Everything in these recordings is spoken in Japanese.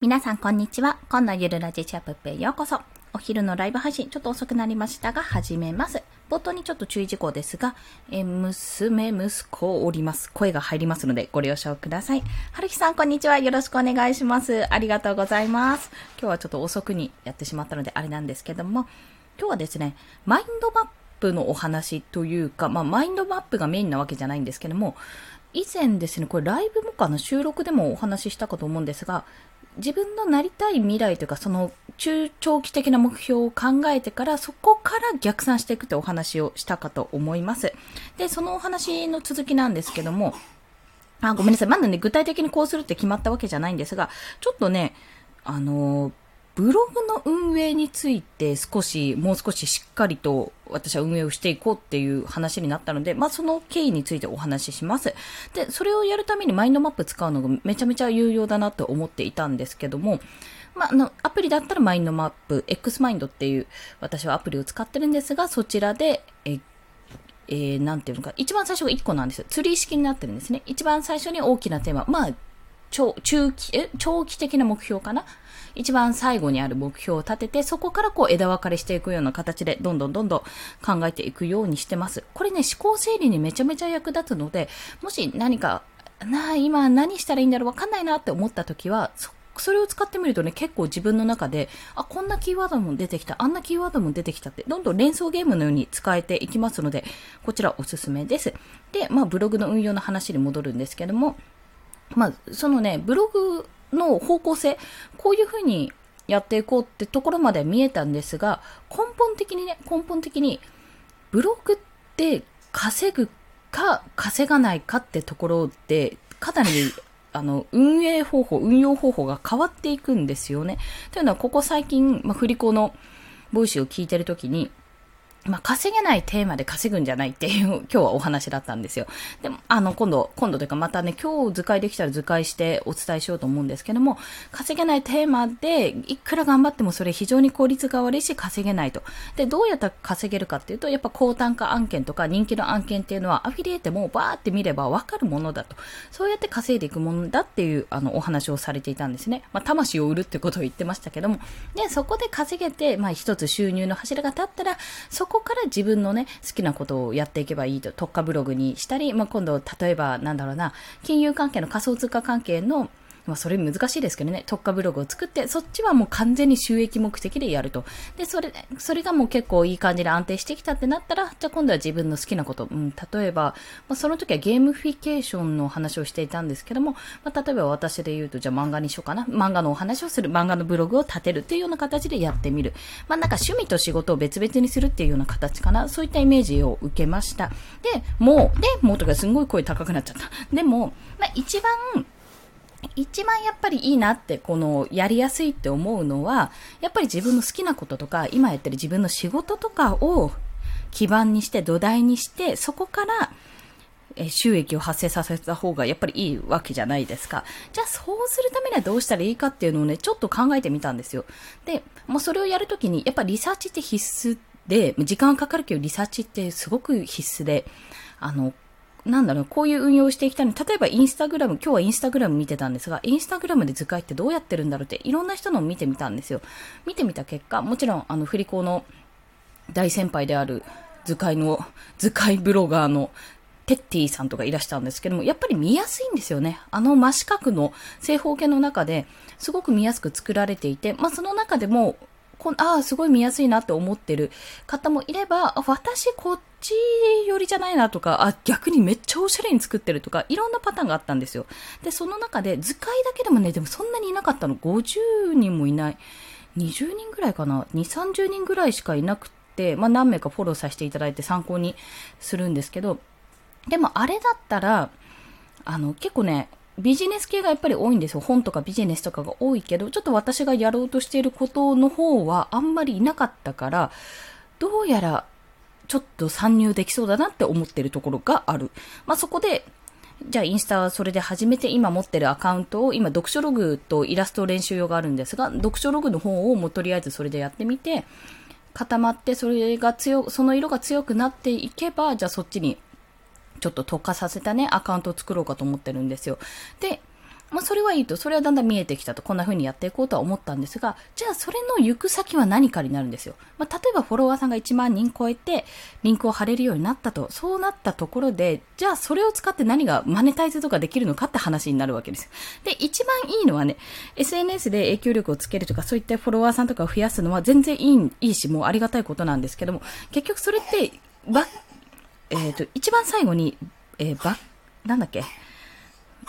皆さん、こんにちは。今度ゆるラジチャップへようこそ。お昼のライブ配信、ちょっと遅くなりましたが、始めます。冒頭にちょっと注意事項ですが、え娘、息子おります。声が入りますので、ご了承ください。はるきさん、こんにちは。よろしくお願いします。ありがとうございます。今日はちょっと遅くにやってしまったので、あれなんですけども、今日はですね、マインドマップのお話というか、まあ、マインドマップがメインなわけじゃないんですけども、以前ですね、これライブもかな収録でもお話ししたかと思うんですが、自分のなりたい未来というか、その中長期的な目標を考えてから、そこから逆算していくというお話をしたかと思います。で、そのお話の続きなんですけども、あ、ごめんなさい。まだね、具体的にこうするって決まったわけじゃないんですが、ちょっとね、あのーブログの運営について少し、もう少ししっかりと私は運営をしていこうっていう話になったので、まあその経緯についてお話しします。で、それをやるためにマインドマップ使うのがめちゃめちゃ有用だなと思っていたんですけども、まあ、あの、アプリだったらマインドマップ、X マインドっていう私はアプリを使ってるんですが、そちらで、ええー、なんていうのか、一番最初が1個なんですよ。ツリー式になってるんですね。一番最初に大きなテーマ、まあ、長、中期、え、長期的な目標かな？一番最後にある目標を立てて、そこからこう枝分かれしていくような形で、どんどんどんどん考えていくようにしてます。これね、思考整理にめちゃめちゃ役立つので、もし何か、なあ、今何したらいいんだろうわかんないなって思った時は、そそれを使ってみるとね、結構自分の中で、あ、こんなキーワードも出てきた、あんなキーワードも出てきたって、どんどん連想ゲームのように使えていきますので、こちらおすすめです。で、まあ、ブログの運用の話に戻るんですけども、まあ、そのね、ブログの方向性、こういうふうにやっていこうってところまで見えたんですが、根本的にね、根本的に、ブログって稼ぐか稼がないかってところで、かなり、あの、運営方法、運用方法が変わっていくんですよね。というのは、ここ最近、まあ、振り子のボイスを聞いてるときに、まあ、稼げないテーマで稼ぐんじゃないっていう、今日はお話だったんですよ。でも、あの、今度、今度というかまたね、今日図解できたら図解してお伝えしようと思うんですけども、稼げないテーマで、いくら頑張ってもそれ非常に効率が悪いし、稼げないと。で、どうやったら稼げるかっていうと、やっぱ高単価案件とか人気の案件っていうのは、アフィリエイトもバーって見ればわかるものだと。そうやって稼いでいくものだっていう、あの、お話をされていたんですね。まあ、魂を売るってことを言ってましたけども、で、そこで稼げて、まあ、一つ収入の柱が立ったら、そここから自分のね、好きなことをやっていけばいいと、特化ブログにしたり、まあ、今度、例えば、なんだろうな、金融関係の仮想通貨関係のまあ、それ難しいですけどね、特化ブログを作って、そっちはもう完全に収益目的でやると。で、それ、それがもう結構いい感じで安定してきたってなったら、じゃあ今度は自分の好きなこと。うん、例えば、まあ、その時はゲームフィケーションの話をしていたんですけども、まあ、例えば私で言うと、じゃあ漫画にしようかな。漫画のお話をする、漫画のブログを立てるっていうような形でやってみる。まあ、なんか趣味と仕事を別々にするっていうような形かな。そういったイメージを受けました。で、もう、で、もうとかすんごい声高くなっちゃった。でも、まあ、一番、一番やっぱりいいなって、この、やりやすいって思うのは、やっぱり自分の好きなこととか、今やってる自分の仕事とかを基盤にして、土台にして、そこから、収益を発生させた方がやっぱりいいわけじゃないですか。じゃあそうするためにはどうしたらいいかっていうのをね、ちょっと考えてみたんですよ。で、もうそれをやるときに、やっぱリサーチって必須で、時間かかるけどリサーチってすごく必須で、あの、なんだろう、こういう運用をしていきたいの。例えばインスタグラム、今日はインスタグラム見てたんですが、インスタグラムで図解ってどうやってるんだろうって、いろんな人のを見てみたんですよ。見てみた結果、もちろん、あの、振り子の大先輩である図解の、図解ブロガーのテッティさんとかいらしたんですけども、やっぱり見やすいんですよね。あの真四角の正方形の中ですごく見やすく作られていて、まあその中でもこああ、すごい見やすいなって思ってる方もいれば、私こっち寄りじゃないなとか、あ、逆にめっちゃおしゃれに作ってるとか、いろんなパターンがあったんですよ。で、その中で図解だけでもね、でもそんなにいなかったの。50人もいない。20人ぐらいかな。2、30人ぐらいしかいなくて、まあ何名かフォローさせていただいて参考にするんですけど、でもあれだったら、あの、結構ね、ビジネス系がやっぱり多いんですよ。本とかビジネスとかが多いけど、ちょっと私がやろうとしていることの方はあんまりいなかったから、どうやらちょっと参入できそうだなって思ってるところがある。まあ、そこで、じゃあインスタはそれで始めて今持ってるアカウントを、今読書ログとイラスト練習用があるんですが、読書ログの方をもうとりあえずそれでやってみて、固まってそれが強、その色が強くなっていけば、じゃあそっちにちょっと特化させたね、アカウントを作ろうかと思ってるんですよ。で、まあ、それはいいと、それはだんだん見えてきたと、こんな風にやっていこうとは思ったんですが、じゃあそれの行く先は何かになるんですよ。まあ、例えばフォロワーさんが1万人超えて、リンクを貼れるようになったと、そうなったところで、じゃあそれを使って何がマネタイズとかできるのかって話になるわけですよ。で、一番いいのはね、SNS で影響力をつけるとか、そういったフォロワーさんとかを増やすのは全然いいいいし、もうありがたいことなんですけども、結局それって、えっ、ー、と、一番最後に、えー、ば、なんだっけ、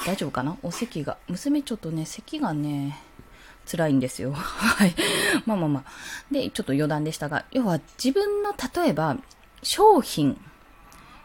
大丈夫かな？お席が。娘ちょっとね、席がね、辛いんですよ。はい。まあまあまあ。で、ちょっと余談でしたが、要は自分の例えば、商品、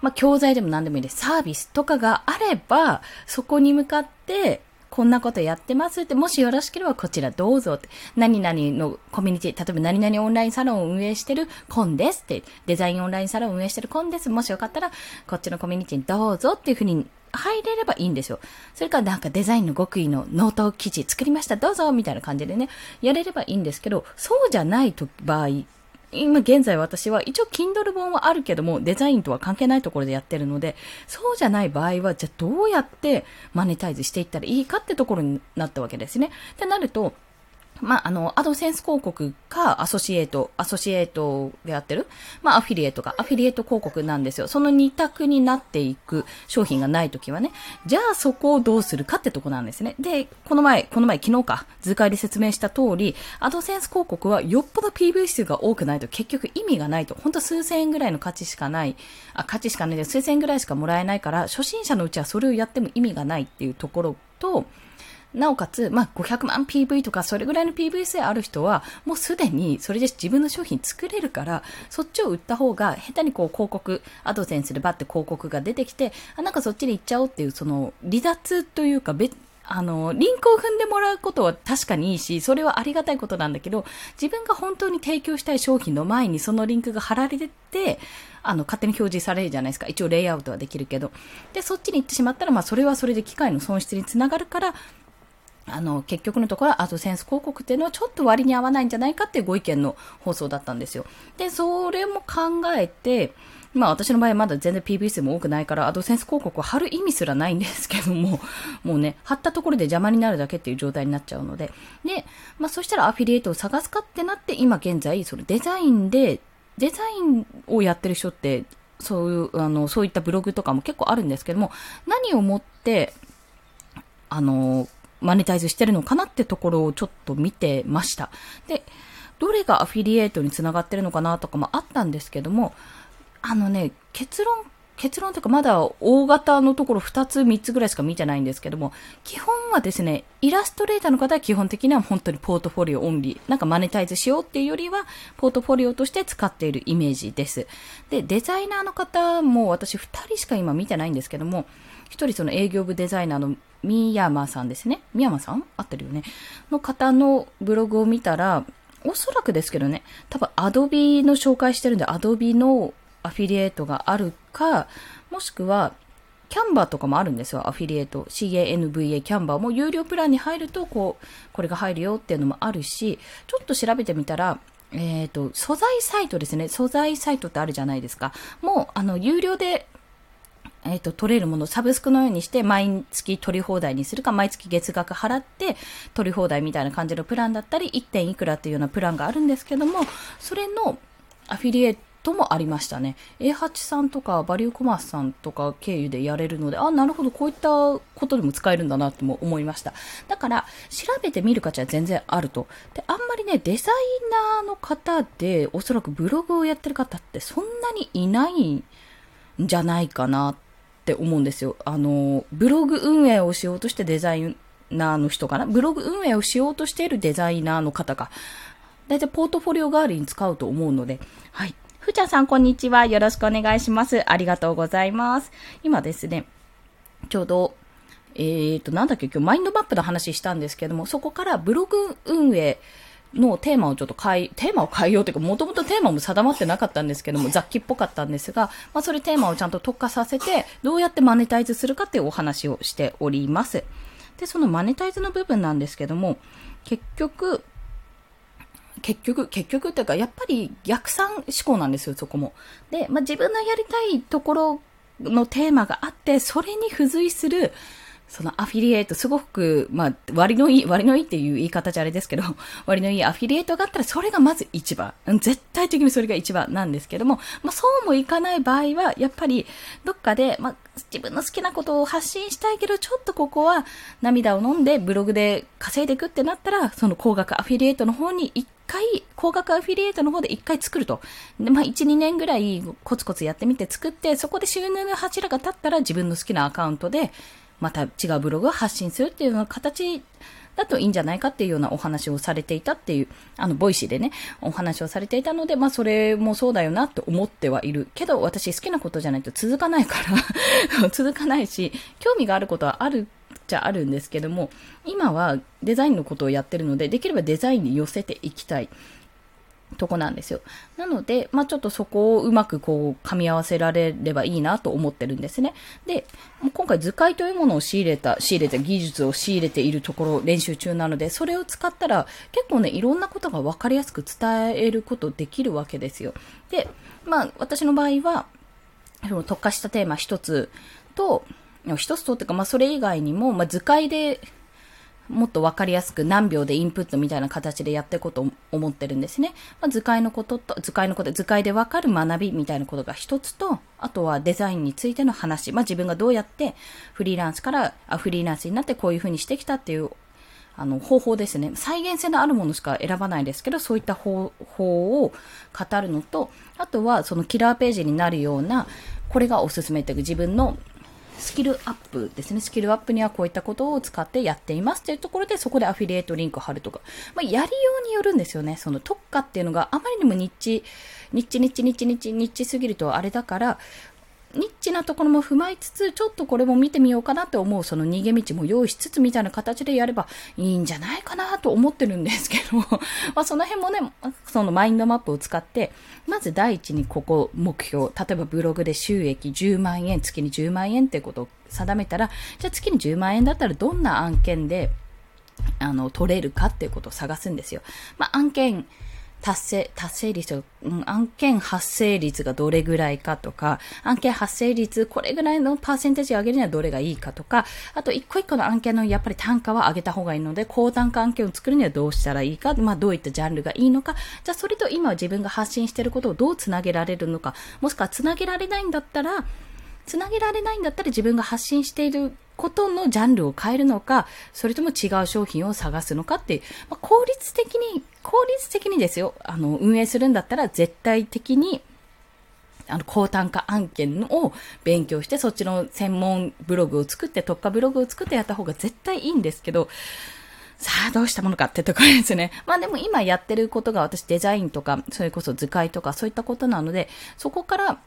まあ教材でも何でもいいです。サービスとかがあれば、そこに向かって、こんなことやってますって、もしよろしければこちらどうぞって、何々のコミュニティ、例えば何々オンラインサロンを運営してるコンですって、デザインオンラインサロンを運営してるコンです。もしよかったら、こっちのコミュニティにどうぞっていうふうに入れればいいんですよ。それからなんかデザインの極意のノート記事作りました、どうぞみたいな感じでね、やれればいいんですけど、そうじゃないと場合、今現在私は一応 Kindle 本はあるけどもデザインとは関係ないところでやってるのでそうじゃない場合はじゃあどうやってマネタイズしていったらいいかってところになったわけですね。ってなるとまあ、あの、アドセンス広告か、アソシエイト、アソシエイトでやってる、まあ、アフィリエイトか、アフィリエイト広告なんですよ。その二択になっていく商品がないときはね、じゃあそこをどうするかってとこなんですね。で、この前、この前、昨日か、図解で説明した通り、アドセンス広告はよっぽど PV 数が多くないと結局意味がないと、ほんと数千円ぐらいの価値しかない、あ、価値しかないで数千円ぐらいしかもらえないから、初心者のうちはそれをやっても意味がないっていうところと、なおかつ、まあ、500万 PV とかそれぐらいの PV 性ある人は、もうすでにそれで自分の商品作れるから、そっちを売った方が、下手にこう広告、アドセンスでバって広告が出てきて、あ、なんかそっちに行っちゃおうっていう、その、離脱というか、別、あの、リンクを踏んでもらうことは確かにいいし、それはありがたいことなんだけど、自分が本当に提供したい商品の前にそのリンクが貼られてて、あの、勝手に表示されるじゃないですか。一応レイアウトはできるけど。で、そっちに行ってしまったら、まあ、それはそれで機械の損失につながるから、あの、結局のところ、アドセンス広告っていうのはちょっと割に合わないんじゃないかっていうご意見の放送だったんですよ。で、それも考えて、まあ私の場合まだ全然 PV 数も多くないから、アドセンス広告を貼る意味すらないんですけども、もうね、貼ったところで邪魔になるだけっていう状態になっちゃうので、で、まあそしたらアフィリエイトを探すかってなって、今現在、そのデザインで、デザインをやってる人って、そういう、あの、そういったブログとかも結構あるんですけども、何をもって、あの、マネタイズしてるのかなってところをちょっと見てました。で、どれがアフィリエイトにつながってるのかなとかもあったんですけども、あのね、結論、結論というかまだ大型のところ2つ3つぐらいしか見てないんですけども、基本はですね、イラストレーターの方は基本的には本当にポートフォリオオンリー。なんかマネタイズしようっていうよりは、ポートフォリオとして使っているイメージです。で、デザイナーの方も私2人しか今見てないんですけども、1人その営業部デザイナーの三山さんですね。三山さん？合ってるよね。の方のブログを見たら、おそらくですけどね、多分アドビの紹介してるんで、アドビのアフィリエイトがあるか、もしくは、キャンバーとかもあるんですよ、アフィリエイト。CANVA キャンバーも有料プランに入ると、こう、これが入るよっていうのもあるし、ちょっと調べてみたら、えっ、ー、と、素材サイトですね。素材サイトってあるじゃないですか。もう、あの、有料でえっ、ー、と、取れるもの、サブスクのようにして、毎月取り放題にするか、毎月月額払って、取り放題みたいな感じのプランだったり、1. 点いくらっていうようなプランがあるんですけども、それのアフィリエイトもありましたね。A8 さんとか、バリューコマースさんとか経由でやれるので、あ、なるほど、こういったことでも使えるんだなとも思いました。だから、調べてみる価値は全然あると。で、あんまりね、デザイナーの方で、おそらくブログをやってる方ってそんなにいないんじゃないかなって思うんですよ。あの、ブログ運営をしようとしてデザイナーの人かな？ブログ運営をしようとしているデザイナーの方が、だいたいポートフォリオ代わりに使うと思うので、はい。ふーちゃんさん、こんにちは。よろしくお願いします。ありがとうございます。今ですね、ちょうど、えーと、なんだっけ、今日マインドマップの話したんですけども、そこからブログ運営、のテーマをちょっと変え、テーマを変えようというか、もともとテーマも定まってなかったんですけども、雑記っぽかったんですが、まあ、それテーマをちゃんと特化させて、どうやってマネタイズするかっていうお話をしております。で、そのマネタイズの部分なんですけども、結局、結局、結局っていうか、やっぱり逆算思考なんですよ、そこも。で、まあ、自分のやりたいところのテーマがあって、それに付随するそのアフィリエイト、すごく、まあ、割のいい、割のいいっていう言い方じゃあれですけど、割のいいアフィリエイトがあったら、それがまず一番。絶対的にそれが一番なんですけども、まあ、そうもいかない場合は、やっぱり、どっかで、まあ、自分の好きなことを発信したいけど、ちょっとここは涙を飲んでブログで稼いでいくってなったら、その高額アフィリエイトの方に一回、高額アフィリエイトの方で一回作ると。で、まあ、1、2年ぐらいコツコツやってみて作って、そこで収入の柱が立ったら自分の好きなアカウントで、また違うブログを発信するっていうような形だといいんじゃないかっていうようなお話をされていたっていう、あの、ボイシーでね、お話をされていたので、まあ、それもそうだよなって思ってはいる。けど、私好きなことじゃないと続かないから 続かないし、興味があることはあるじゃあるんですけども、今はデザインのことをやってるので、できればデザインに寄せていきたい。とこなんですよ。なので、まあちょっとそこをうまくこう噛み合わせられればいいなと思ってるんですね。で、今回図解というものを仕入れた、仕入れた技術を仕入れているところ練習中なので、それを使ったら結構ね、いろんなことがわかりやすく伝えることできるわけですよ。で、まあ私の場合は、その特化したテーマ一つと、一つとってか、まあそれ以外にも、まあ図解でもっとわかりやすく何秒でインプットみたいな形でやっていこうと思ってるんですね。まあ、図解のことと、図解のこと、図解でわかる学びみたいなことが一つと、あとはデザインについての話。まあ、自分がどうやってフリーランスからあフリーランスになってこういうふうにしてきたっていうあの、方法ですね。再現性のあるものしか選ばないですけど、そういった方法を語るのと、あとはそのキラーページになるような、これがおすすめという自分のスキルアップですね。スキルアップにはこういったことを使ってやっていますというところで、そこでアフィリエイトリンクを貼るとか、まあ、やりようによるんですよね。その特化っていうのがあまりにもニッチ、ニッチニッチニッチニッチニッチすぎるとあれだから、ニッチなところも踏まえつつ、ちょっとこれも見てみようかなって思う、その逃げ道も用意しつつみたいな形でやればいいんじゃないかなと思ってるんですけど、まあその辺もね、そのマインドマップを使って、まず第一にここ目標、例えばブログで収益10万円、月に10万円ってことを定めたら、じゃあ月に10万円だったらどんな案件で、あの、取れるかっていうことを探すんですよ。まあ案件、達成、達成率、うん、案件発生率がどれぐらいかとか、案件発生率、これぐらいのパーセンテージを上げるにはどれがいいかとか、あと一個一個の案件のやっぱり単価は上げた方がいいので、高単価案件を作るにはどうしたらいいか、まあどういったジャンルがいいのか、じゃあそれと今自分が発信していることをどうつなげられるのか、もしくはつなげられないんだったら、つなげられないんだったら自分が発信していることのジャンルを変えるのか、それとも違う商品を探すのかっていう、まあ、効率的に、効率的にですよ、あの、運営するんだったら絶対的に、あの、高単価案件を勉強して、そっちの専門ブログを作って、特化ブログを作ってやった方が絶対いいんですけど、さあ、どうしたものかってところですね。まあでも今やってることが私デザインとか、それこそ図解とかそういったことなので、そこから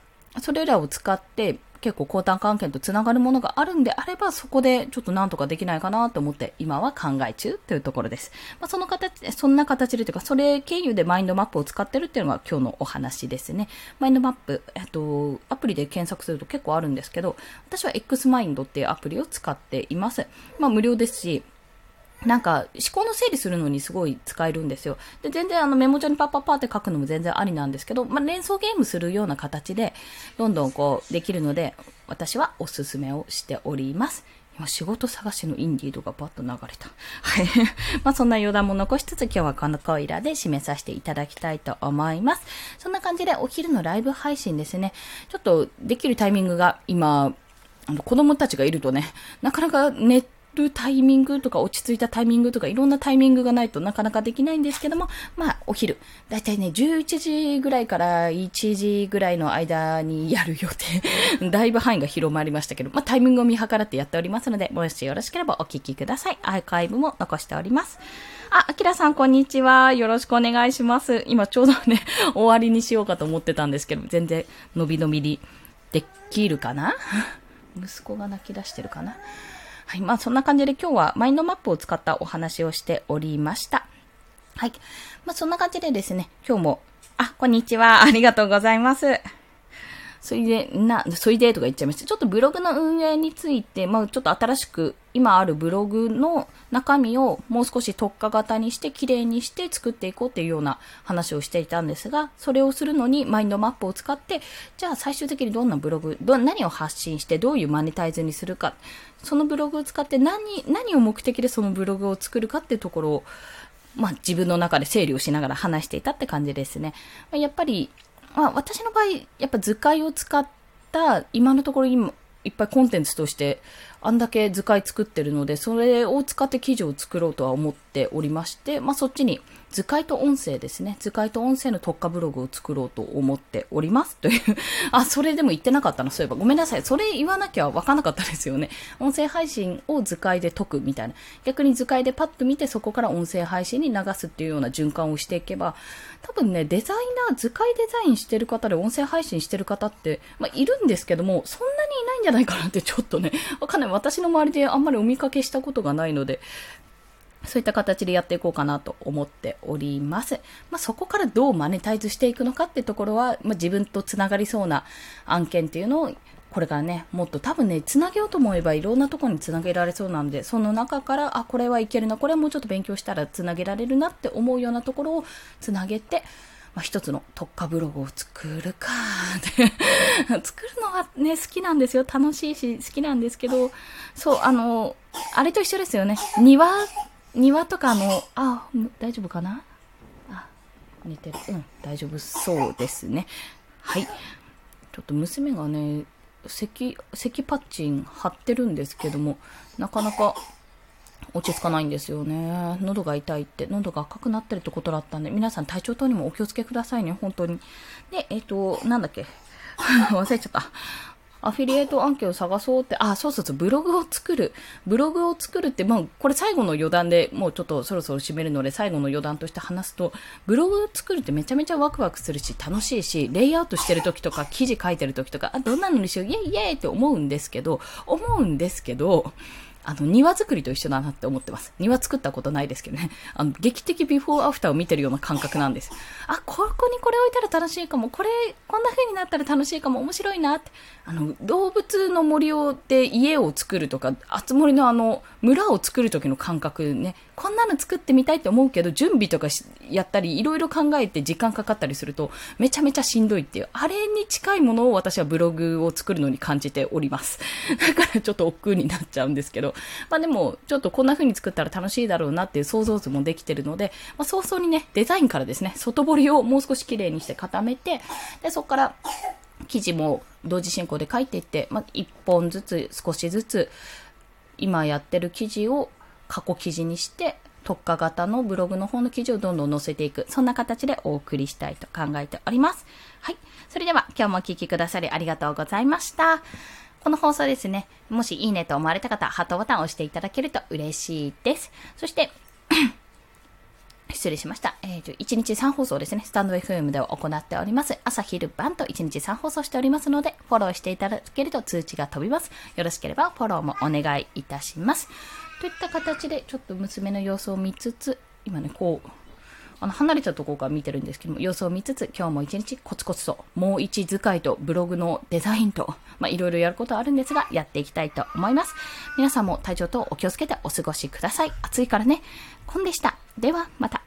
それらを使って結構交換関係とつながるものがあるんであれば、そこでちょっとなんとかできないかなと思って今は考え中というところです。まあ、その形、そんな形でというか、それ経由でマインドマップを使ってるっていうのが今日のお話ですね。マインドマップ、えっと、アプリで検索すると結構あるんですけど、私は X マインドっていうアプリを使っています。まあ無料ですし、なんか、思考の整理するのにすごい使えるんですよ。で、全然あのメモ帳にパッパッパって書くのも全然ありなんですけど、まあ、連想ゲームするような形で、どんどんこう、できるので、私はおすすめをしております。今、仕事探しのインディードがバッと流れた。はい。まあ、そんな余談も残しつつ、今日はこのコイラで締めさせていただきたいと思います。そんな感じで、お昼のライブ配信ですね。ちょっと、できるタイミングが今、あの、子供たちがいるとね、なかなかネッるタイミングとか落ち着いたタイミングとかいろんなタイミングがないとなかなかできないんですけども、まあお昼、だいたいね11時ぐらいから1時ぐらいの間にやる予定、だいぶ範囲が広まりましたけど、まあタイミングを見計らってやっておりますので、もしよろしければお聞きください。アーカイブも残しております。あ、あきらさんこんにちは。よろしくお願いします。今ちょうどね、終わりにしようかと思ってたんですけど、全然伸び伸びにできるかな？息子が泣き出してるかな？はい。まあ、そんな感じで今日はマインドマップを使ったお話をしておりました。はい。まあ、そんな感じでですね、今日も、あ、こんにちは。ありがとうございます。それで、な、それでとか言っちゃいました。ちょっとブログの運営について、まあちょっと新しく、今あるブログの中身をもう少し特化型にして、綺麗にして作っていこうっていうような話をしていたんですが、それをするのにマインドマップを使って、じゃあ最終的にどんなブログ、ど何を発信して、どういうマネタイズにするか、そのブログを使って何、何を目的でそのブログを作るかっていうところを、まあ自分の中で整理をしながら話していたって感じですね。やっぱり、まあ、私の場合、やっぱ図解を使った、今のところ今、いっぱいコンテンツとして、あんだけ図解作ってるので、それを使って記事を作ろうとは思っておりまして、まあ、そっちに図解と音声ですね。図解と音声の特化ブログを作ろうと思っております。という あ、それでも言ってなかったな、そういえば。ごめんなさい。それ言わなきゃわかんなかったですよね。音声配信を図解で解くみたいな。逆に図解でパッと見て、そこから音声配信に流すっていうような循環をしていけば、多分ね、デザイナー、図解デザインしてる方で音声配信してる方って、まあ、いるんですけども、そんなにいないんじゃないかなってちょっとね、わかんない。私の周りであんまりお見かけしたことがないので、そういった形でやっていこうかなと思っております。まあ、そこからどうマネタイズしていくのかってところは、まあ、自分と繋がりそうな案件っていうのを、これからね、もっと多分ね、繋げようと思えばいろんなところに繋げられそうなんで、その中から、あ、これはいけるな、これはもうちょっと勉強したら繋げられるなって思うようなところを繋げて、まあ、一つの特化ブログを作るかって 作るのはね、好きなんですよ。楽しいし、好きなんですけど、そう、あの、あれと一緒ですよね。庭庭とかの、あ、大丈夫かな？あ、寝てる。うん、大丈夫そうですね。はい。ちょっと娘がね、咳、咳パッチン貼ってるんですけども、なかなか落ち着かないんですよね。喉が痛いって、喉が赤くなってるってことだったんで、皆さん体調等にもお気をつけくださいね、本当に。で、えっ、ー、と、なんだっけ？忘れちゃった。アフィリエイト案件を探そうって、あ、そうそうそう、ブログを作る。ブログを作るって、まあ、これ最後の余談でもうちょっとそろそろ締めるので、最後の余談として話すと、ブログを作るってめちゃめちゃワクワクするし、楽しいし、レイアウトしてる時とか、記事書いてる時とか、あ、どんなのにしよう、イエイイエイって思うんですけど、思うんですけど、あの、庭作りと一緒だなって思ってます。庭作ったことないですけどね。あの、劇的ビフォーアフターを見てるような感覚なんです。あ、ここにこれ置いたら楽しいかも。これ、こんな風になったら楽しいかも。面白いなって。あの、動物の森をで家を作るとか、あつ森のあの、村を作る時の感覚ね。こんなの作ってみたいって思うけど、準備とかやったり、いろいろ考えて時間かかったりすると、めちゃめちゃしんどいっていう、あれに近いものを私はブログを作るのに感じております。だからちょっと億劫になっちゃうんですけど、まあでも、ちょっとこんな風に作ったら楽しいだろうなっていう想像図もできてるので、まあ早々にね、デザインからですね、外堀をもう少し綺麗にして固めて、で、そこから、記事も同時進行で書いていって、まあ、1本ずつ少しずつ今やってる記事を過去記事にして特化型のブログの方の記事をどんどん載せていく。そんな形でお送りしたいと考えております。はい。それでは今日もお聴きくださりありがとうございました。この放送ですね、もしいいねと思われた方、ハートボタンを押していただけると嬉しいです。そして 失礼しました。えっ、ー、と、1日3放送ですね。スタンド FM で行っております。朝、昼、晩と1日3放送しておりますので、フォローしていただけると通知が飛びます。よろしければフォローもお願いいたします。といった形で、ちょっと娘の様子を見つつ、今ね、こう、あの、離れたところから見てるんですけども、様子を見つつ、今日も一日コツコツと、もう一図解とブログのデザインと、まあ、いろいろやることはあるんですが、やっていきたいと思います。皆さんも体調とお気をつけてお過ごしください。暑いからね。コンでした。では、また。